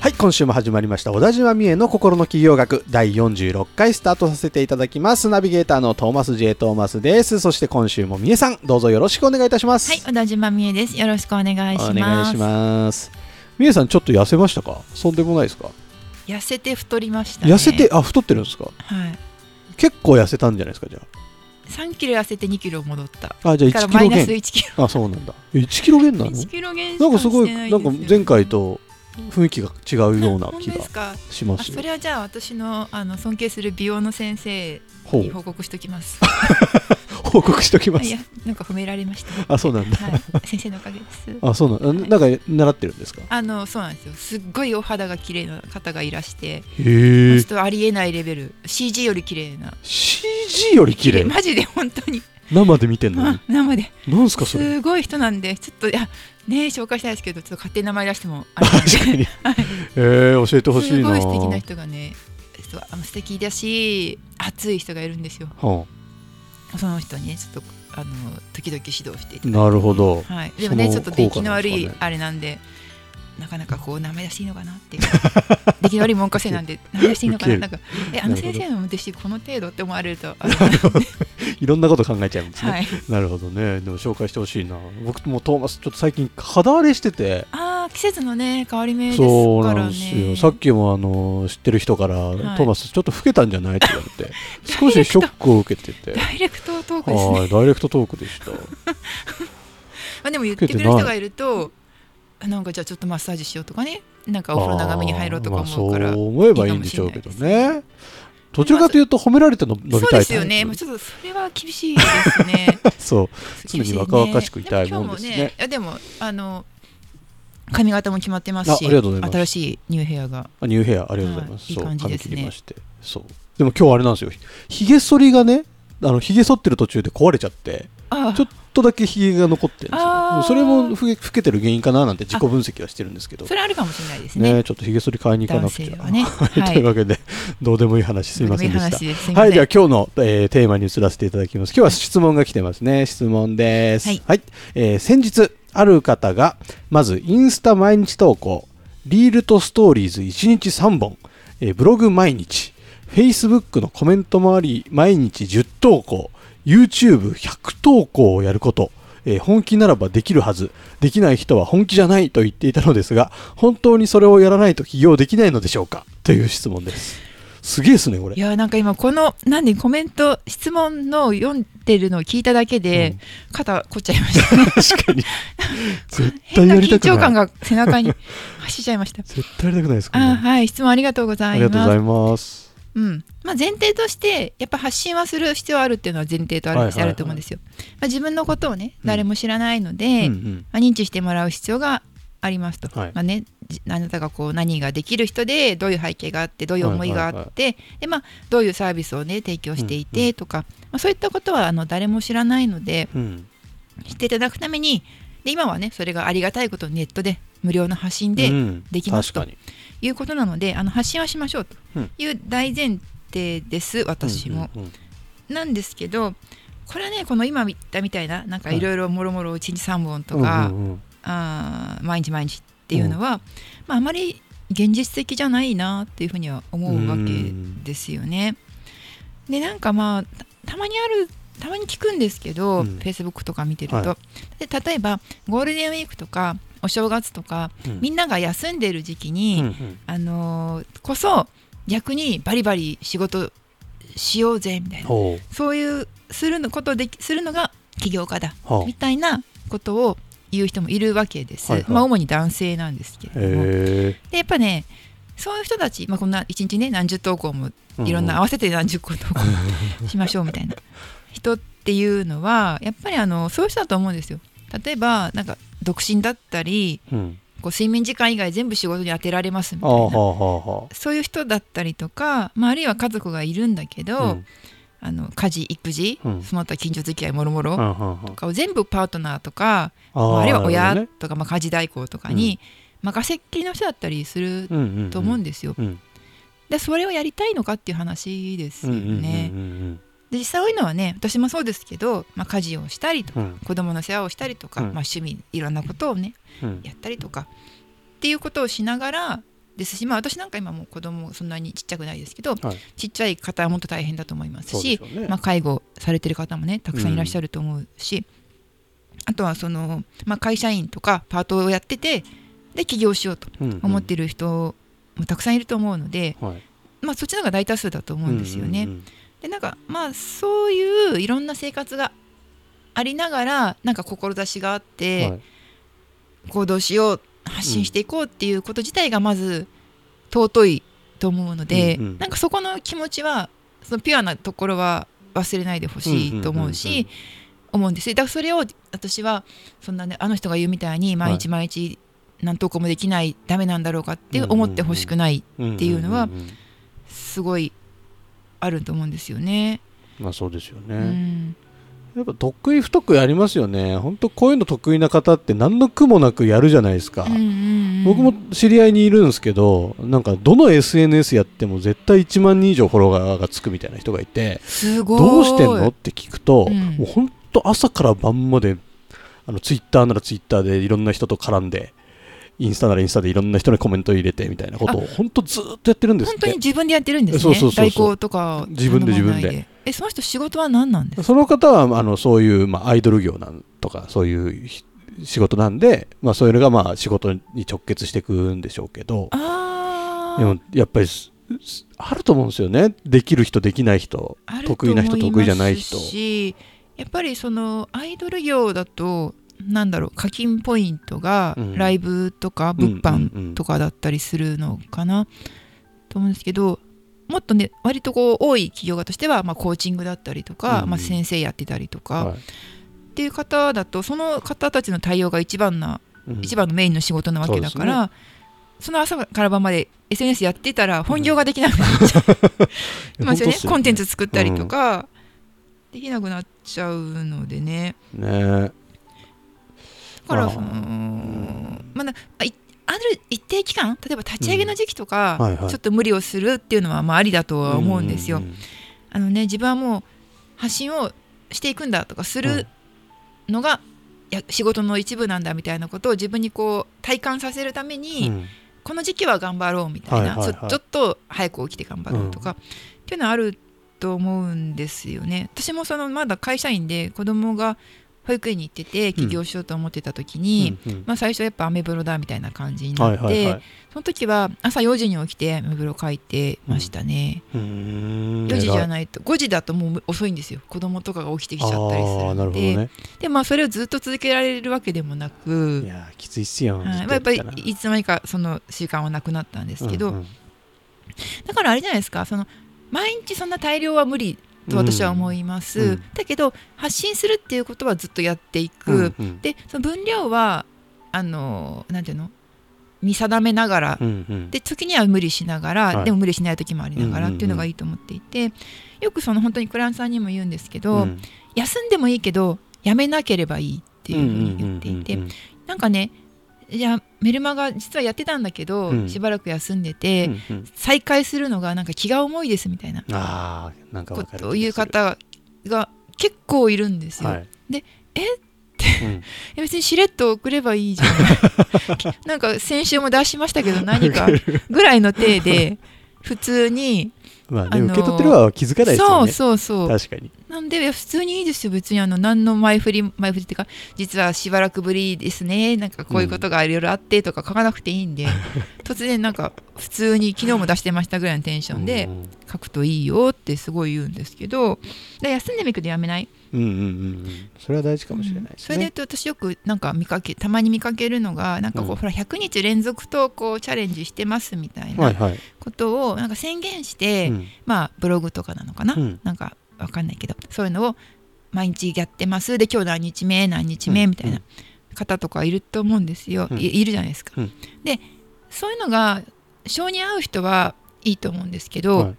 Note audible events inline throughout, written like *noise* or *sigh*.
はい今週も始まりました小田島美恵の心の企業学第46回スタートさせていただきますナビゲーターのトーマス J トーマスですそして今週も美恵さんどうぞよろしくお願いいたしますはい、小田島美恵です。よろしくお願いします。お願いします美恵さんちょっと痩せましたか？そんでもないですか？痩せて太りました、ね。痩せてあ太ってるんですか？はい。結構痩せたんじゃないですかじゃ3キロ痩せて2キロ戻った。ああじゃあ1キロ減1キロ。あそうなんだえ1キロ減なの？1キロ減しなんかすごいなんか前回と雰囲気が違うような本気がしますそれはじゃあ私のあの尊敬する美容の先生に報告しておきます。*laughs* 報告しておきます。いや、なんか褒められました？あそうなんだ。はい、先生のおかげです。あそうなんだ。なんか習ってるんですか？あのそうなんですよ。すっごいお肌が綺麗な方がいらして、へちょえっとありえないレベル、CG より綺麗な。CG より綺麗？マジで本当に生で見てんのに？あ生で。なんすかそれ？すごい人なんでちょっといやね紹介したいですけどちょっと勝手に名前出してもあれなんで。確かに。*laughs* はい。えー、教えてほしいな。すごい素敵な人がねそうあの素敵だし熱い人がいるんですよ。はその人にねちょっとあの時々指導していただいて。あ、なるほど。はい、でもねちょっと出来の悪いあれなんでなかなかこう名前出していいのかなっていう。出来の悪い文科生なんで *laughs* 名前出していいのかななんかえあの先生の弟子この程度って思われると *laughs* いろんなこと考えちゃうんですね、はい。なるほどね。でも紹介してほしいな。僕もトーマスちょっと最近肌荒れしてて。ああ季節のね変わり目ですそうからなんですよ。ねさっきもあの知ってる人から、い。トーマスちょっと老けたんじゃないって言われて。*laughs* 少しショックを受けてて。ダイレクトトークですね。はいダイレクトトークでした。まあ、でも言ってくれる人がいるとなんかじゃあちょっとマッサージしようとかね。なんかお風呂長めに入ろうとか思うから、まあそう思えばいいんでしょうけどね。どちらかというと褒められての伸びそうたいですよね、まあ、ちょっとそれは厳しいですね。*laughs* そう。常に若々しくいたいでももんですね。ねいやでもあの髪型も決まってますしあありがとうございます。新しいニューヘアが。あニューヘアありがとうございます、はいいいそう感じですね。そうでも今日あれなんですよ。ひげ剃りがねあのひげ剃ってる途中で壊れちゃって。あちょっとだけひげが残ってるんですよ。それもふけ老けてる原因かななんて自己分析はしてるんですけど。それあるかもしれないですね。ねちょっとひげ剃り買いに行かなくちゃ、ねはいはいというわけで *laughs* どうでもいい話すいませんでした。はい、では今日の、えーテーマに移らせていただきます。今日は質問が来てますね。質問です。はい。えー先日、ある方が、まず、インスタ毎日投稿、リールとストーリーズ1日3本、えーブログ毎日、Facebook のコメントもあり、毎日10投稿、YouTube100 投稿をやること、えー本気ならばできるはず、できない人は本気じゃないと言っていたのですが、本当にそれをやらないと起業できないのでしょうか？という質問です。すげえですね、これい。やなんか今この何コメント質問の読んでるのを聞いただけで、うん肩凝っちゃいましたね *laughs* 確かに。*laughs* 絶対やりたくない。緊張感が背中に走っちゃいました *laughs* 絶対やりたくないですか、あはい質問ありがとうござあいますりがとうございます。うん。まあ、前提としてやっぱ発信はする必要あるっていうのは前提とある,、はいはいはいあると思うんですよ、まあ、自分のことをねうん。誰も知らないので、うんうん。まあ、認知してもらう必要がありますと、はい。まあね、じあなたがこう何ができる人でどういう背景があってどういう思いがあって、でまあ、どういうサービスをね提供していてとか、まあ、そういったことはあの誰も知らないのでうん。知っていただくためにで今はねそれがありがたいことネットで無料の発信でうん。できますと。確かに。いうことなので、あの発信はしましょうという大前提です私も。うんうんうん。なんですけどこれはねこの今言ったみたいななんかい。ろいろもろもろ1日3本とか、うんうんうん。あー毎日毎日っていうのは、まあ、あまり現実的じゃないなっていうふうには思うわけですよね。でなんかまあたたまにあるたまに聞くんですけど、うん。Facebook とか見てると、はで例えばゴールデンウィークとかお正月とか、うん。みんなが休んでる時期に、うんうん。あのーこそ逆にバリバリ仕事しようぜみたいなほそういうするのことできするのが起業家だみたいなことを言う人もいるわけです。はいはい。まあ主に男性なんですけあれども。へでやっぱねそういう人たち、まあ、こんな一日ね何十投稿もえいろんな合わせて何十個投稿 *laughs* しましょうみたいな人っていうのはやっぱりあのそういう人だと思うんですよ。例えばなんか独身だったりうん。ここう睡眠時間以外全部仕事に当てられますみたいな。そういう人だったりとか、まあ、あるいは家族がいるんだけど、あうん。あの家事育児、うん。その他近所付き合いもろもろとかを全部パートナーとかあるいは親とか、まあ、家事代行とかに任せっきりの人だったりすると思うんですよ。うんでそれをやりたいのかっていう話ですよね。実際多いのはね私もそうですけど、まあ、家事をしたりとかうん。子供の世話をしたりとか、うん。まあ、趣味いろんなことをねうん。やったりとかっていうことをしながらですし、まあ、私なんか今もう子供そんなにちっちゃくないですけど、はい。ちっちゃい方はもっと大変だと思いますしね。まあ、介護されてる方もねたくさんいらっしゃると思うし、あとはその、まあ、会社員とかパートをやっててで起業しようとうんうん。思ってる人もたくさんいると思うので、はい。まあ、そっちの方が大多数だと思うんですよね。うんうんでなんかまあそういういろんな生活がありながらなんか志があっうんてはい。行動しよう発信していこうっていうこと自体がまず尊いと思うので、うんうん。なんかそこの気持ちはそのピュアなところは忘れないでほしいと思うし、思うんですよ。だからそれを私はそんなねあの人が言うみたいに毎日毎日何投稿もできないダメなんだろうかって思ってほしくないっていうのはすごいあると思うんですよね。まあそうですよね、うん。やっぱ得意不得意ありますよね。本当こういうの得意な方って何の苦もなくやるじゃないですか、うんうんうん。僕も知り合いにいるんですけどなんかどの SNS やっても絶対1万人以上フォロワーがつくみたいな人がいてすごい。どうしてんの？って聞くと、うん。もう本当朝から晩まであのツイッターならツイッターでいろんな人と絡んでインスタならインスタでいろんな人にコメント入れてみたいなことを本当ずっとやってるんですっ本当にて自分でやってるんですね。代行とか自分で。自分でえその人仕事は何なんですか？その方はあのそういう、まあ、アイドル業なんとかそういうひ仕事なんで、まあ、そういうのがまあ仕事に直結していくんでしょうけどあでもやっぱりあると思うんですよね。できる人できない人。あ得意な人得意じゃない人。しやっぱりそのアイドル業だとなんだろう課金ポイントがうん。ライブとかうん物販とかだったりするのかなと思うんですけどもっとね割とこう多い企業家としては、まあ、コーチングだったりとか、うん。うんまあ、先生やってたりとか、はい。っていう方だとその方たちの対応が一番なうん。一番のメインの仕事なわけだからそ,、の朝から晩まで SNS やってたら本業ができなくなっちゃい *laughs* ますよね本当っすよコンテンツ作ったりとか、できなくなっちゃうのでね。ねからそのまだある一定期間例えば立ち上げの時期とか、うん。はいはい。ちょっと無理をするっていうのはまあありだとは思うんですよ。んんあのね自分はもう発信をしていくんだとかするのが、や仕事の一部なんだみたいなことを自分にこう体感させるために、うん。この時期は頑張ろうみたいな、はいはいはい。ちょちょっと早く起きて頑張ろうとか、っていうのはあると思うんですよね。私もそのまだ会社員で子供が保育園に行ってて起業しようと思ってた時に、うんうん。まあ、最初やっぱアメブロだみたいな感じになって、はいはいはい。その時は朝4時に起きてアメブロ書いてましたね、うーん。4時じゃないと5時だともう遅いんですよ。子供とかが起きてきちゃったりするので、ね。でまあそれをずっと続けられるわけでもなくいやーきついっすよ、はい。ずまあ、やっぱりいつの間にかその習慣はなくなったんですけど、うんうん。だからあれじゃないですかその毎日そんな大量は無理と私は思います、うん。うんだけど発信するっていうことはずっとやっていく、うんうん。でその分量はあのなんていうの？見定めながら、うんうん。で時には無理しながら、はい。でも無理しない時もありながらうんうんうん。っていうのがいいと思っていて、よくその本当にクライアントさんにも言うんですけど、うん。休んでもいいけどやめなければいいっていうふうに言っていて、うんうんうん。なんかねいやメルマガ実はやってたんだけど、うん。しばらく休んでて、うんうん。再開するのがなんか気が重いですみたいな。ああなんかわかることを言う方が結構いるんですよ。はい。でえ？うん。*laughs* いや別にしれっと送ればいいじゃん。*laughs* なんか先週も出しましたけど何かぐらいの体で普通に、まあねあの受け取ってる側は気づかないですよそうねそうそう。確かに。なんで普通にいいですよ。別にあの何の前振り前振りっていうか実はしばらくぶりですね。なんかこういうことがいろいろあってとか書かなくていいんで、突然なんか普通に昨日も出してましたぐらいのテンションでうん。書くといいよってすごい言うんですけど。で休んでみるけどやめないうんうんうんうん。それは大事かもしれないですそれでね言うと私よくなんか見かけたまに見かけるのがなんかこう、うん。ほら100日連続投稿チャレンジしてますみたいなはいはい。ことをなんか宣言して、うん。まあブログとかなのかな、うん。なんかわかんないけどそういうのを毎日やってます。で今日何日目何日目みたいな、うん方とかいると思うんですよ、うん。いいるじゃないですか、うん。でそういうのが性に合う人はいいと思うんですけど、はい。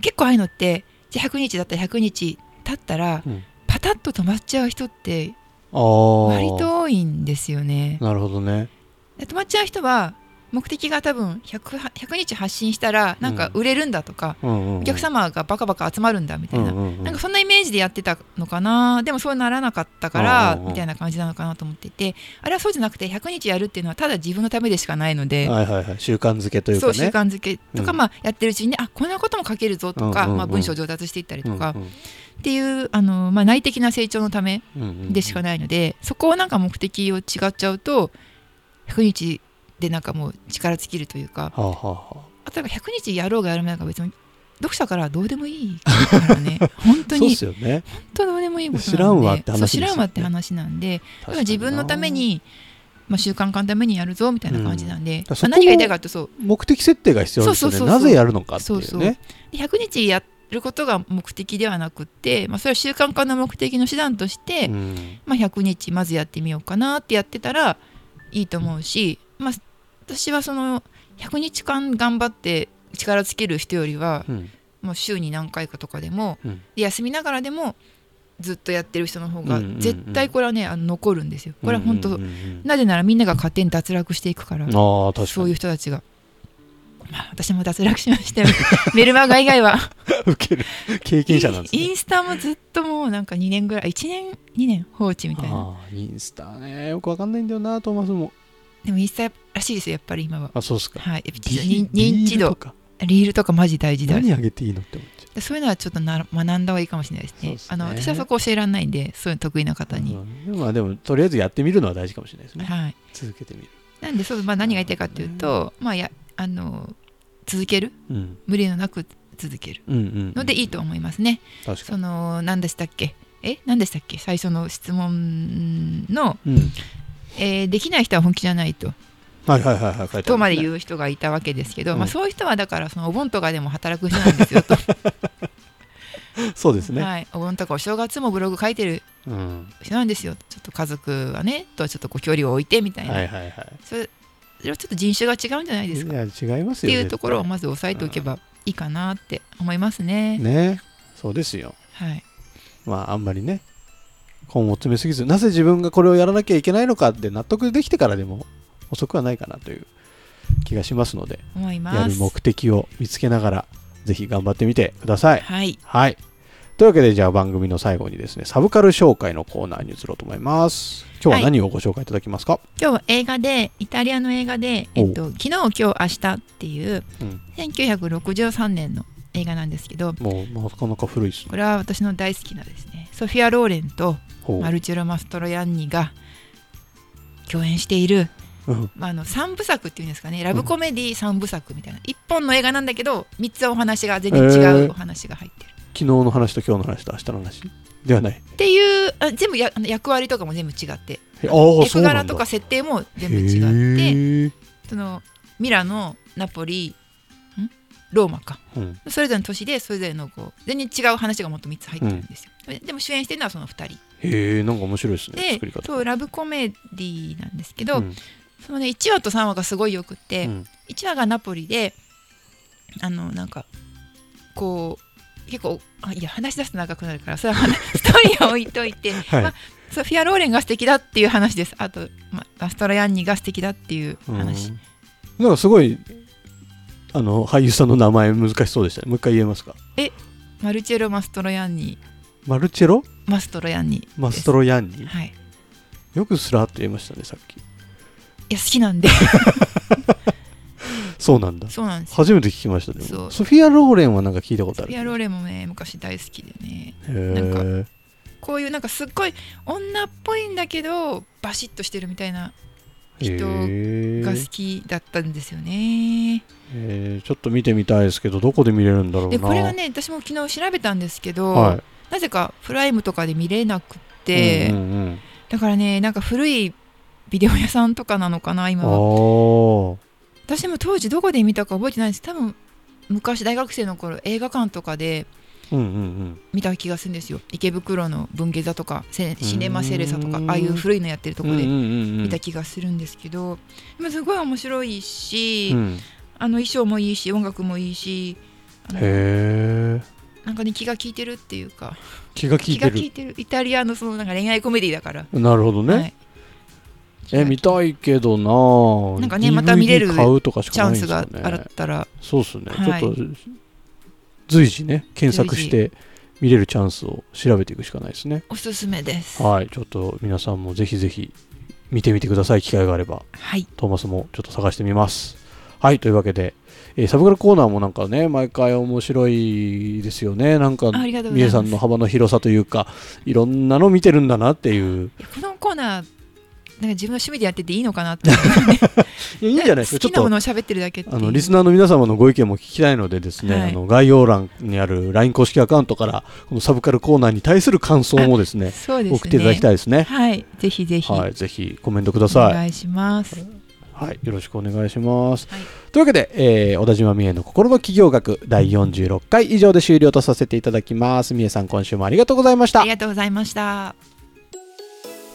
結構ああいうのってじゃあ100日だったら100日経ったら、うん。パタッと止まっちゃう人って割と多いんですよね。なるほどね。で止まっちゃう人は目的が多分 100, は100日発信したらなんか売れるんだとか、お客様がバカバカ集まるんだみたいな、なんかそんなイメージでやってたのかな。でもそうならなかったからみたいな感じなのかなと思っていて。あれはそうじゃなくて100日やるっていうのはただ自分のためでしかないので、はいはいはい。習慣づけというかね。習慣づけとか、うん。まあ、やってるうちにねあこんなことも書けるぞとか、まあ、文章上達していったりとか、っていうあの、まあ、内的な成長のためでしかないので、そこをなんか目的を違っちゃうと100日でなんかもう力尽きるというかはあはあはあ。となんか100日やろうがやらないが別に読者からはどうでもいいからね。*laughs* 本当そうにですよね。本当どうでもいいことなんで。知らんわって話そうですよね。知らんわって話なんで。自分のために、まあ、習慣化のためにやるぞみたいな感じなんで、うん。まあ何が言いたいかってそう。目的設定が必要ですよね。そうそうそうそう。なぜやるのかっていうね。そうそう。で100日やることが目的ではなくって、まあ、それは習慣化の目的の手段として、うん。まあ、100日まずやってみようかなってやってたらいいと思うし、まあ、私はその100日間頑張って力つける人よりはうん。もう週に何回かとかでもうん。で休みながらでもずっとやってる人の方が絶対これはねあの残るんですよ。これは本当、なぜならみんなが勝手に脱落していくからそういう人たちが。まあ、私も脱落しましたよ。*laughs* メルマガ以外は。受ける。経験者なんですイねンスタもずっともうなんか2年ぐらい1年2年放置みたいな。インスタねよくわかんないんだよなトーマスもでもインスタらしいですよやっぱり今は。あそうっすか。はい。認認知度リールとか？リールとかマジ大事だ何あげていいの？って思っちゃでそういうのはちょっとな学んだ方がいいかもしれないですね。ね。あの私はそこ教えられないんでそういうの得意な方うに、うんまあでもとりあえずやってみるのは大事かもしれないですね。はい。続けてみる。なんでそう、まあ、何が言いたいかというと、まあやあの続ける？うん。無理のなく続ける。のでいいと思いますね、その何でしたっけ？え？何でしたっけ？最初の質問の、うんえーできない人は本気じゃないと。はいはいはいはいとまでう言う人がいたわけですけど、うん。まあ、そういう人はだからそのお盆とかでも働く人なんですよと、*laughs* そうですね。はい、お盆とかお正月もブログ書いてるうん。人なんですよ。ちょっと家族はねとちょっとこう距離を置いてみたいな、はいはいはい。それはちょっと人種が違うんじゃないですか。っいや違いますよていうところをまず押さえておけばいいかなって思いますね。ね。そうですよ。はい、まああんまりね根を詰めすぎずなぜ自分がこれをやらなきゃいけないのかって納得できてからでも遅くはないかなという気がしますので思いやる。目的を見つけながらぜひ頑張ってみてください。はい、はい。というわけでじゃあ番組の最後にですねサブカル紹介のコーナーに移ろうと思います。今日は何をご紹介いただきますか、今日は映画でイタリアの映画で「えっと、昨日今日明日」っていううん。1963年の映画なんですけどもうなかなか古いですね。これは私の大好きなですねソフィア・ローレンとマルチェロ・マストロヤンニが共演している、うん。まあ、あの3部作っていうんですかね。ラブコメディ3部作みたいな、1本の映画なんだけど3つお話が全然違うお話が入ってる、昨日の話と今日の話と明日の話？ではない。っていうあ全部や役割とかも全部違って。役柄とか設定も全部違って。そのミラノナポリんローマか。うん。それぞれの都市でそれぞれのこう全然違う話がもっと3つ入ってるんですよ、ででも主演してるのはその2人。へえなんか面白いですねで作り方。そうラブコメディなんですけど、うん。そのね1話と3話がすごいよくって、うん。1話がナポリであのなんかこう結構あいや話し出すと長くなるからそれは話 *laughs* ストーリーは置いといて、*laughs* はい。まあ、ソフィア・ローレンが素敵だっていう話です。あと、まあ、アストラヤンニが素敵だっていう話、うん。なんかすごいあの俳優さんの名前難しそうでしたね。もう一回言えますか？マルチェロ・マストロヤンニマルチェロマストロヤンニです。マストロヤンニはい。よくスラーっと言えましたねさっき。いや好きなんで。*laughs* そうなんだ。そうなんです。よ初めて聞きましたね。そう。ソフィア・ローレンはなんか聞いたことある。ソフィア・ローレンもね昔大好きでね。へなんえこういうなんかすっごい女っぽいんだけどバシッとしてるみたいな人へが好きだったんですよね。えちょっと見てみたいですけどどこで見れるんだろうな。でこれがね私も昨日調べたんですけど、はい。なぜかプライムとかで見れなくて、うんうんだからねなんか古いビデオ屋さんとかなのかなうん、今は。あ私も当時どこで見たか覚えてないんです。多分昔大学生の頃映画館とかでうんうん見た気がするんですよ。池袋の文芸座とかセシネマセレサとかうんああいう古いのやってるとこで見た気がするんですけど、でもすごい面白いし、うん。あの衣装もいいし音楽もいいしへえ。なんかね気が利いてるっていうか気が利いてる。いてる。イタリアのそのなんか恋愛コメディだから、なるほどね、はい。え見たいけどななんかねまた見れるチャンスがあねったら。そうっすね、はい。ちょっと随時ね検索して見れるチャンスを調べていくしかないですね。おすすめです。はいちょっと皆さんもぜひぜひ見てみてください機会があれば。はい。トーマスもちょっと探してみます。はいというわけで、えーサブカルコーナーもなんかね毎回面白いですよね。なんかみえさんの幅の広さというかいろんなの見てるんだなっていう。このコーナーなんか自分の趣味でやってていいのかなって。*laughs* いやいいんじゃないですか。ちょっと好きなものを喋ってるだけあのリスナーの皆様のご意見も聞きたいのでですね、はい。あの概要欄にある LINE 公式アカウントからこのサブカルコーナーに対する感想もですねすね。送っていただきたいですね。はい。ぜひぜひ、はい。ぜひコメントくだおさい。願いします。はい。よろしくお願いします、はい。というわけで、えー小田島美恵の心の企業学第46回以上で終了とさせていただきます。美恵さん今週もありがとうございました。ありがとうございました